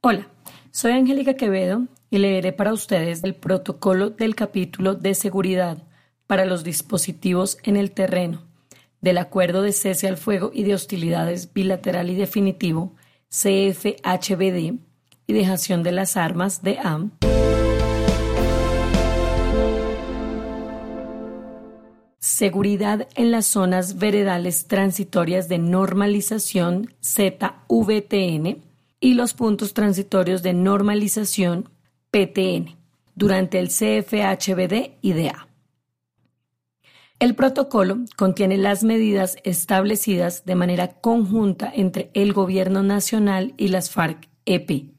Hola, soy Angélica Quevedo y leeré para ustedes el protocolo del capítulo de seguridad para los dispositivos en el terreno del Acuerdo de Cese al Fuego y de Hostilidades Bilateral y Definitivo, CFHBD, y dejación de las armas de AM. Seguridad en las zonas veredales transitorias de normalización ZVTN y los puntos transitorios de normalización PTN durante el CFHBD y DA. El protocolo contiene las medidas establecidas de manera conjunta entre el Gobierno Nacional y las FARC-EP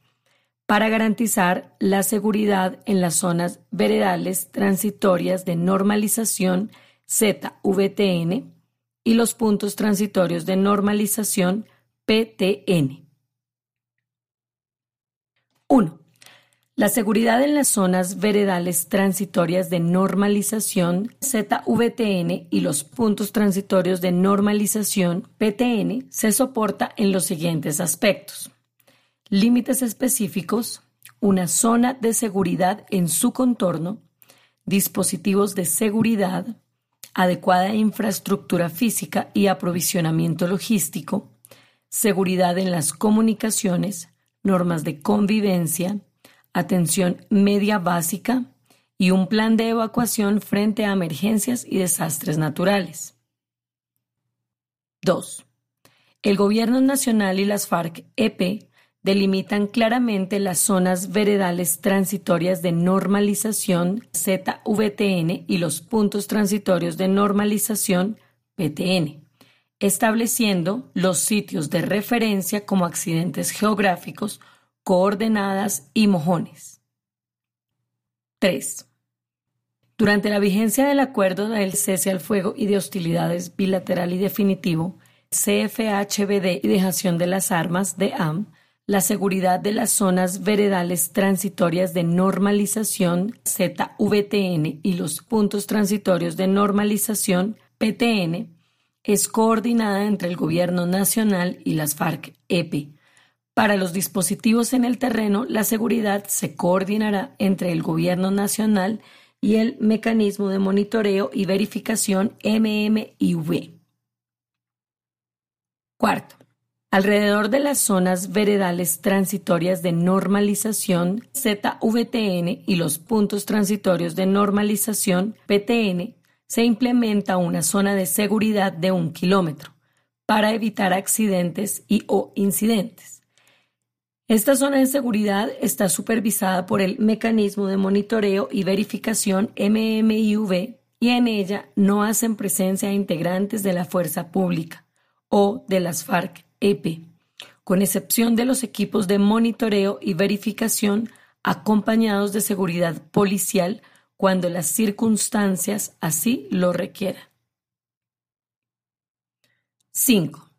para garantizar la seguridad en las zonas veredales transitorias de normalización ZVTN y los puntos transitorios de normalización PTN. 1. La seguridad en las zonas veredales transitorias de normalización ZVTN y los puntos transitorios de normalización PTN se soporta en los siguientes aspectos. Límites específicos, una zona de seguridad en su contorno, dispositivos de seguridad, adecuada infraestructura física y aprovisionamiento logístico, seguridad en las comunicaciones, normas de convivencia, atención media básica y un plan de evacuación frente a emergencias y desastres naturales. 2. El Gobierno Nacional y las FARC-EP delimitan claramente las zonas veredales transitorias de normalización ZVTN y los puntos transitorios de normalización PTN, estableciendo los sitios de referencia como accidentes geográficos coordenadas y mojones. 3. Durante la vigencia del acuerdo del cese al fuego y de hostilidades bilateral y definitivo, CFHBD y dejación de las armas de AM, la seguridad de las zonas veredales transitorias de normalización ZVTN y los puntos transitorios de normalización PTN es coordinada entre el Gobierno Nacional y las FARC-EP para los dispositivos en el terreno, la seguridad se coordinará entre el Gobierno Nacional y el Mecanismo de Monitoreo y Verificación MMIV. Cuarto. Alrededor de las zonas veredales transitorias de normalización ZVTN y los puntos transitorios de normalización PTN se implementa una zona de seguridad de un kilómetro para evitar accidentes y o incidentes. Esta zona de seguridad está supervisada por el Mecanismo de Monitoreo y Verificación MMIV y en ella no hacen presencia integrantes de la fuerza pública o de las FARC-EP, con excepción de los equipos de monitoreo y verificación acompañados de seguridad policial cuando las circunstancias así lo requieran. 5.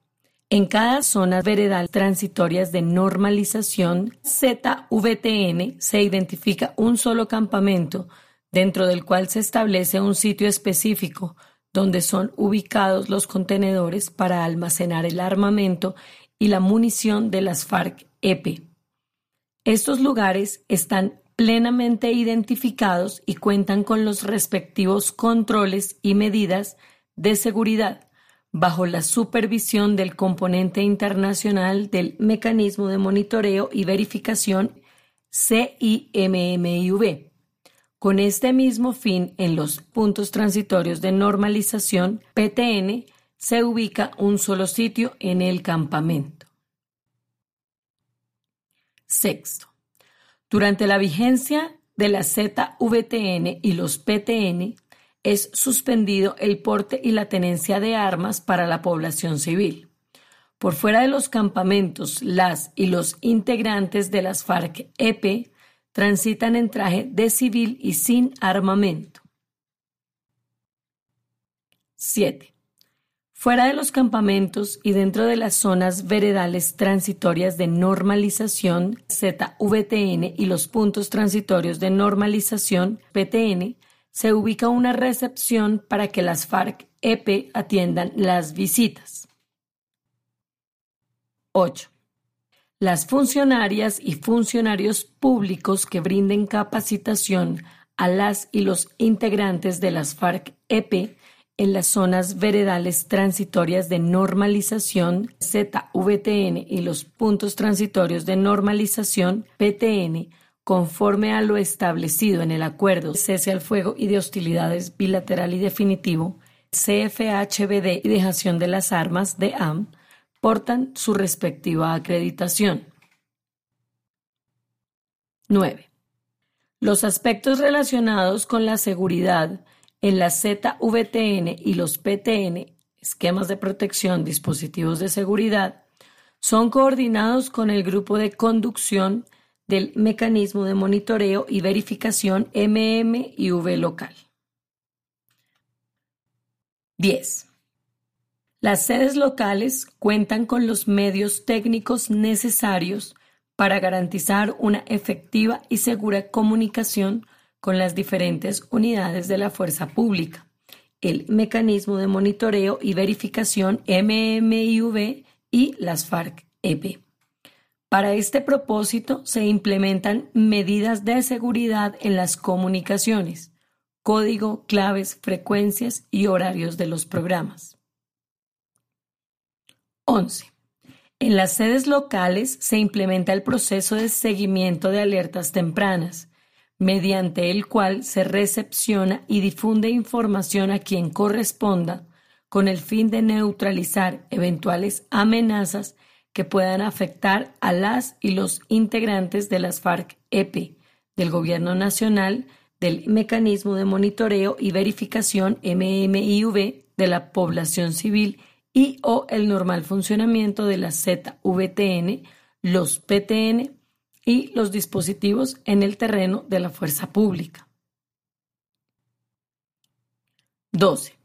En cada zona veredal transitorias de normalización ZVTN se identifica un solo campamento dentro del cual se establece un sitio específico donde son ubicados los contenedores para almacenar el armamento y la munición de las FARC-EP. Estos lugares están plenamente identificados y cuentan con los respectivos controles y medidas de seguridad bajo la supervisión del componente internacional del Mecanismo de Monitoreo y Verificación CIMMIV. Con este mismo fin, en los puntos transitorios de normalización PTN se ubica un solo sitio en el campamento. Sexto. Durante la vigencia de la ZVTN y los PTN, es suspendido el porte y la tenencia de armas para la población civil. Por fuera de los campamentos, las y los integrantes de las FARC-EP transitan en traje de civil y sin armamento. 7. Fuera de los campamentos y dentro de las zonas veredales transitorias de normalización ZVTN y los puntos transitorios de normalización PTN, se ubica una recepción para que las FARC-EP atiendan las visitas. 8. Las funcionarias y funcionarios públicos que brinden capacitación a las y los integrantes de las FARC-EP en las zonas veredales transitorias de normalización ZVTN y los puntos transitorios de normalización PTN conforme a lo establecido en el acuerdo cese al fuego y de hostilidades bilateral y definitivo CFHBD y dejación de las armas de AM portan su respectiva acreditación. 9. Los aspectos relacionados con la seguridad en la ZVTN y los PTN, esquemas de protección, dispositivos de seguridad, son coordinados con el grupo de conducción del mecanismo de monitoreo y verificación MMIV local. 10. Las sedes locales cuentan con los medios técnicos necesarios para garantizar una efectiva y segura comunicación con las diferentes unidades de la fuerza pública, el mecanismo de monitoreo y verificación MMIV y las FARC-EP. Para este propósito se implementan medidas de seguridad en las comunicaciones, código, claves, frecuencias y horarios de los programas. 11. En las sedes locales se implementa el proceso de seguimiento de alertas tempranas, mediante el cual se recepciona y difunde información a quien corresponda con el fin de neutralizar eventuales amenazas que puedan afectar a las y los integrantes de las FARC-EP, del Gobierno Nacional, del Mecanismo de Monitoreo y Verificación MMIV de la población civil y o el normal funcionamiento de la ZVTN, los PTN y los dispositivos en el terreno de la fuerza pública. 12.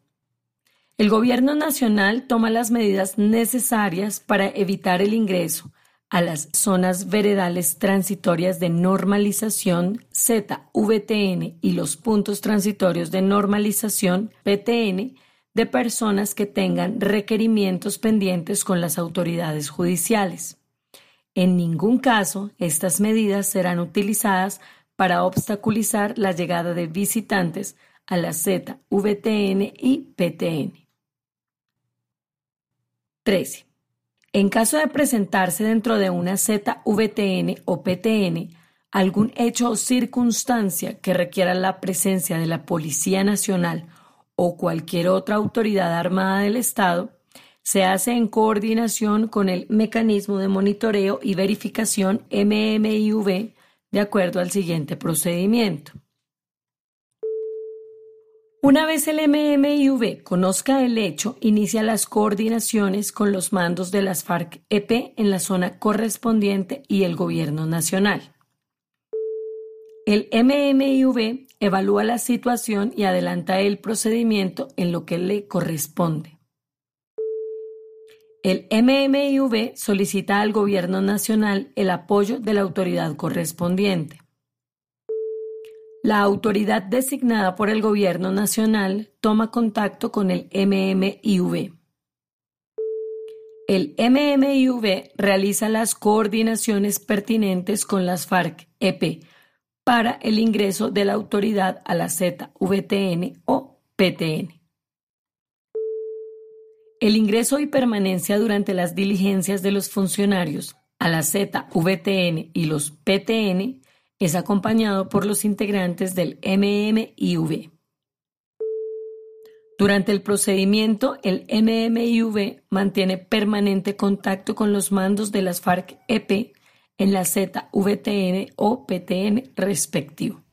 El Gobierno Nacional toma las medidas necesarias para evitar el ingreso a las zonas veredales transitorias de normalización ZVTN y los puntos transitorios de normalización PTN de personas que tengan requerimientos pendientes con las autoridades judiciales. En ningún caso estas medidas serán utilizadas para obstaculizar la llegada de visitantes a la ZVTN y PTN. 13. En caso de presentarse dentro de una ZVTN o PTN algún hecho o circunstancia que requiera la presencia de la Policía Nacional o cualquier otra autoridad armada del Estado, se hace en coordinación con el mecanismo de monitoreo y verificación MMIV de acuerdo al siguiente procedimiento. Una vez el MMIV conozca el hecho, inicia las coordinaciones con los mandos de las FARC-EP en la zona correspondiente y el Gobierno Nacional. El MMIV evalúa la situación y adelanta el procedimiento en lo que le corresponde. El MMIV solicita al Gobierno Nacional el apoyo de la autoridad correspondiente. La autoridad designada por el Gobierno Nacional toma contacto con el MMIV. El MMIV realiza las coordinaciones pertinentes con las FARC-EP para el ingreso de la autoridad a la ZVTN o PTN. El ingreso y permanencia durante las diligencias de los funcionarios a la ZVTN y los PTN es acompañado por los integrantes del MMIV. Durante el procedimiento, el MMIV mantiene permanente contacto con los mandos de las FARC-EP en la ZVTN o PTN respectivo.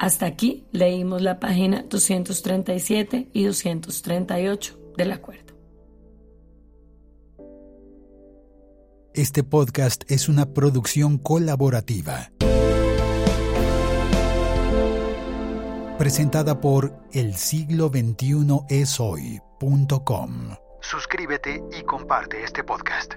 Hasta aquí leímos la página 237 y 238 del acuerdo. Este podcast es una producción colaborativa. Presentada por el siglo 21 esoy.com. Suscríbete y comparte este podcast.